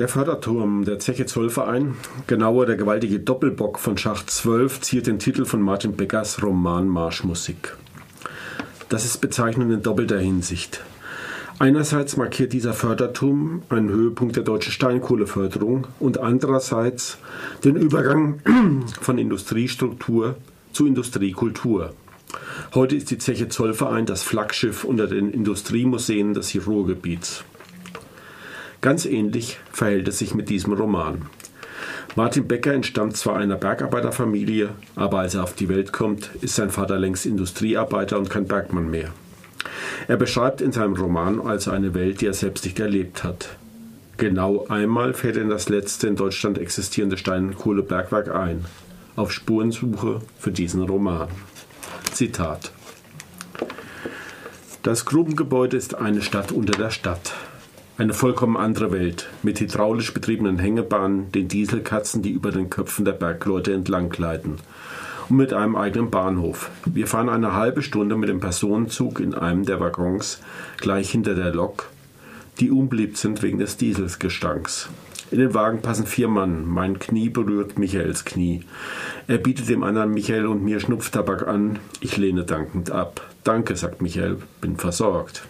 Der Förderturm der Zeche Zollverein, genauer der gewaltige Doppelbock von Schacht 12, ziert den Titel von Martin Beckers Roman Marschmusik. Das ist bezeichnend in doppelter Hinsicht. Einerseits markiert dieser Förderturm einen Höhepunkt der deutschen Steinkohleförderung und andererseits den Übergang von Industriestruktur zu Industriekultur. Heute ist die Zeche Zollverein das Flaggschiff unter den Industriemuseen des Ruhrgebiets. Ganz ähnlich verhält es sich mit diesem Roman. Martin Becker entstammt zwar einer Bergarbeiterfamilie, aber als er auf die Welt kommt, ist sein Vater längst Industriearbeiter und kein Bergmann mehr. Er beschreibt in seinem Roman also eine Welt, die er selbst nicht erlebt hat. Genau einmal fährt er in das letzte in Deutschland existierende Stein- und Kohlebergwerk ein, auf Spurensuche für diesen Roman. Zitat Das Grubengebäude ist eine Stadt unter der Stadt. Eine vollkommen andere Welt, mit hydraulisch betriebenen Hängebahnen, den Dieselkatzen, die über den Köpfen der Bergleute entlang gleiten. Und mit einem eigenen Bahnhof. Wir fahren eine halbe Stunde mit dem Personenzug in einem der Waggons, gleich hinter der Lok, die unbeliebt sind wegen des Dieselgestanks. In den Wagen passen vier Mann. Mein Knie berührt Michaels Knie. Er bietet dem anderen Michael und mir Schnupftabak an. Ich lehne dankend ab. Danke, sagt Michael, bin versorgt.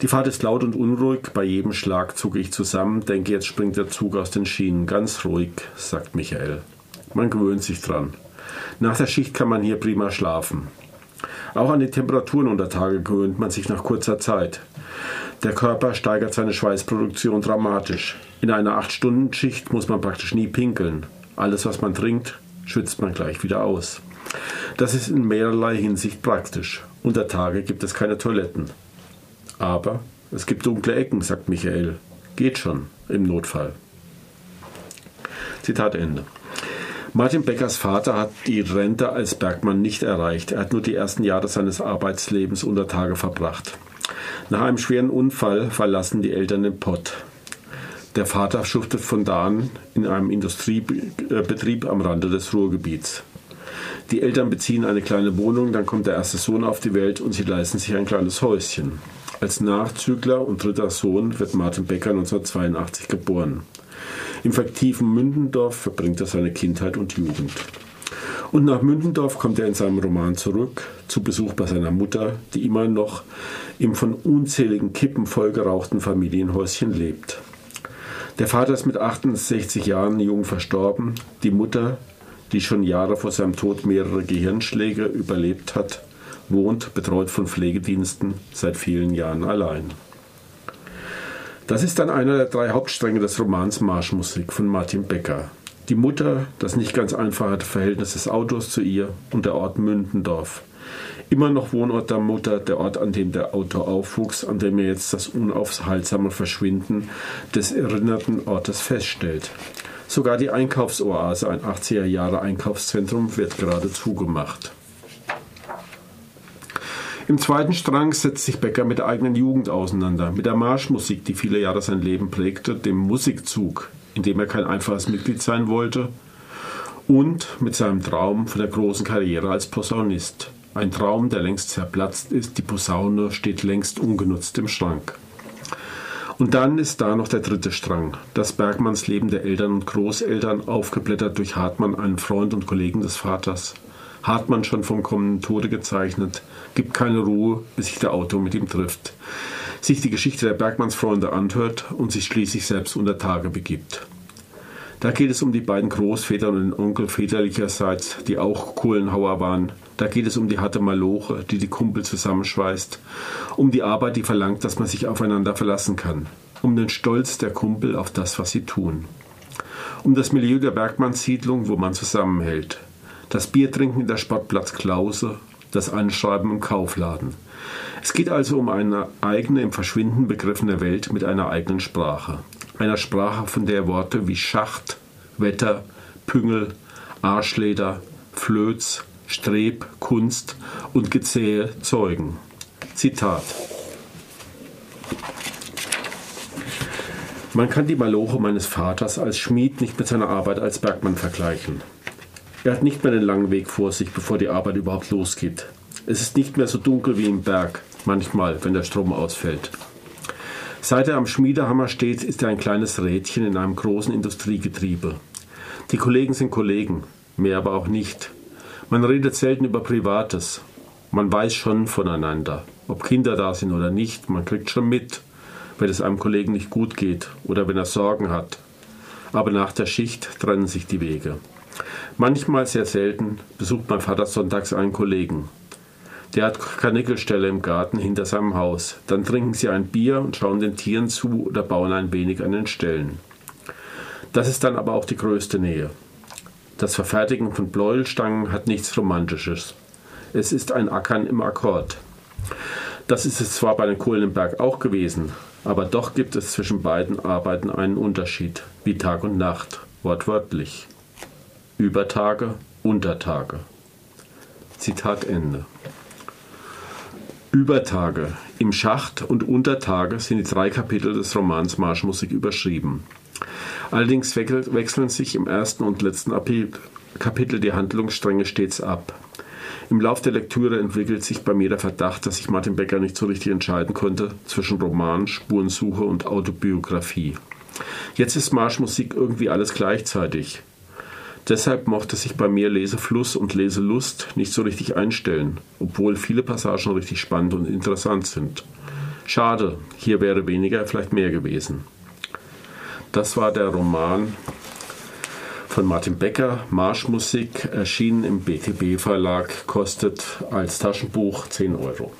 Die Fahrt ist laut und unruhig. Bei jedem Schlag zucke ich zusammen, denke, jetzt springt der Zug aus den Schienen. Ganz ruhig, sagt Michael. Man gewöhnt sich dran. Nach der Schicht kann man hier prima schlafen. Auch an die Temperaturen unter Tage gewöhnt man sich nach kurzer Zeit. Der Körper steigert seine Schweißproduktion dramatisch. In einer 8-Stunden-Schicht muss man praktisch nie pinkeln. Alles, was man trinkt, schwitzt man gleich wieder aus. Das ist in mehrerlei Hinsicht praktisch. Unter Tage gibt es keine Toiletten. Aber es gibt dunkle Ecken, sagt Michael. Geht schon, im Notfall. Zitat Ende. Martin Beckers Vater hat die Rente als Bergmann nicht erreicht. Er hat nur die ersten Jahre seines Arbeitslebens unter Tage verbracht. Nach einem schweren Unfall verlassen die Eltern den Pott. Der Vater schuftet von da an in einem Industriebetrieb am Rande des Ruhrgebiets. Die Eltern beziehen eine kleine Wohnung, dann kommt der erste Sohn auf die Welt und sie leisten sich ein kleines Häuschen. Als Nachzügler und dritter Sohn wird Martin Becker 1982 geboren. Im fiktiven Mündendorf verbringt er seine Kindheit und Jugend. Und nach Mündendorf kommt er in seinem Roman zurück, zu Besuch bei seiner Mutter, die immer noch im von unzähligen Kippen vollgerauchten Familienhäuschen lebt. Der Vater ist mit 68 Jahren jung verstorben, die Mutter, die schon Jahre vor seinem Tod mehrere Gehirnschläge überlebt hat, wohnt, betreut von Pflegediensten, seit vielen Jahren allein. Das ist dann einer der drei Hauptstränge des Romans Marschmusik von Martin Becker. Die Mutter, das nicht ganz einfache Verhältnis des Autors zu ihr und der Ort Mündendorf. Immer noch Wohnort der Mutter, der Ort, an dem der Autor aufwuchs, an dem er jetzt das unaufhaltsame Verschwinden des erinnerten Ortes feststellt. Sogar die Einkaufsoase, ein 80er Jahre Einkaufszentrum, wird gerade zugemacht. Im zweiten Strang setzt sich Becker mit der eigenen Jugend auseinander, mit der Marschmusik, die viele Jahre sein Leben prägte, dem Musikzug, in dem er kein einfaches Mitglied sein wollte, und mit seinem Traum von der großen Karriere als Posaunist. Ein Traum, der längst zerplatzt ist, die Posaune steht längst ungenutzt im Schrank. Und dann ist da noch der dritte Strang, das Bergmanns Leben der Eltern und Großeltern, aufgeblättert durch Hartmann, einen Freund und Kollegen des Vaters. Hartmann schon vom kommenden Tode gezeichnet, gibt keine Ruhe, bis sich der Autor mit ihm trifft, sich die Geschichte der Bergmannsfreunde anhört und sich schließlich selbst unter Tage begibt. Da geht es um die beiden Großväter und den Onkel väterlicherseits, die auch Kohlenhauer waren. Da geht es um die harte Maloche, die die Kumpel zusammenschweißt. Um die Arbeit, die verlangt, dass man sich aufeinander verlassen kann. Um den Stolz der Kumpel auf das, was sie tun. Um das Milieu der Bergmannssiedlung, wo man zusammenhält. Das Biertrinken in der Sportplatz Klause, das Anschreiben im Kaufladen. Es geht also um eine eigene, im Verschwinden begriffene Welt mit einer eigenen Sprache. Einer Sprache, von der Worte wie Schacht, Wetter, Püngel, Arschleder, Flöz, Streb, Kunst und Gezähe zeugen. Zitat. Man kann die Maloche meines Vaters als Schmied nicht mit seiner Arbeit als Bergmann vergleichen. Er hat nicht mehr den langen Weg vor sich, bevor die Arbeit überhaupt losgeht. Es ist nicht mehr so dunkel wie im Berg, manchmal, wenn der Strom ausfällt. Seit er am Schmiedehammer steht, ist er ein kleines Rädchen in einem großen Industriegetriebe. Die Kollegen sind Kollegen, mehr aber auch nicht. Man redet selten über Privates. Man weiß schon voneinander, ob Kinder da sind oder nicht. Man kriegt schon mit, wenn es einem Kollegen nicht gut geht oder wenn er Sorgen hat. Aber nach der Schicht trennen sich die Wege. Manchmal, sehr selten, besucht mein Vater sonntags einen Kollegen. Der hat Karnickelstelle im Garten hinter seinem Haus. Dann trinken sie ein Bier und schauen den Tieren zu oder bauen ein wenig an den Ställen. Das ist dann aber auch die größte Nähe. Das Verfertigen von Bläuelstangen hat nichts Romantisches. Es ist ein Ackern im Akkord. Das ist es zwar bei den Kohlen im Berg auch gewesen, aber doch gibt es zwischen beiden Arbeiten einen Unterschied, wie Tag und Nacht, wortwörtlich. Übertage, Untertage. Zitat Ende. Übertage, im Schacht und Untertage sind die drei Kapitel des Romans Marschmusik überschrieben. Allerdings wechseln sich im ersten und letzten Kapitel die Handlungsstränge stets ab. Im Lauf der Lektüre entwickelt sich bei mir der Verdacht, dass sich Martin Becker nicht so richtig entscheiden konnte zwischen Roman, Spurensuche und Autobiografie. Jetzt ist Marschmusik irgendwie alles gleichzeitig. Deshalb mochte sich bei mir Lesefluss und Leselust nicht so richtig einstellen, obwohl viele Passagen richtig spannend und interessant sind. Schade, hier wäre weniger, vielleicht mehr gewesen. Das war der Roman von Martin Becker, Marschmusik, erschienen im BTB Verlag, kostet als Taschenbuch 10 Euro.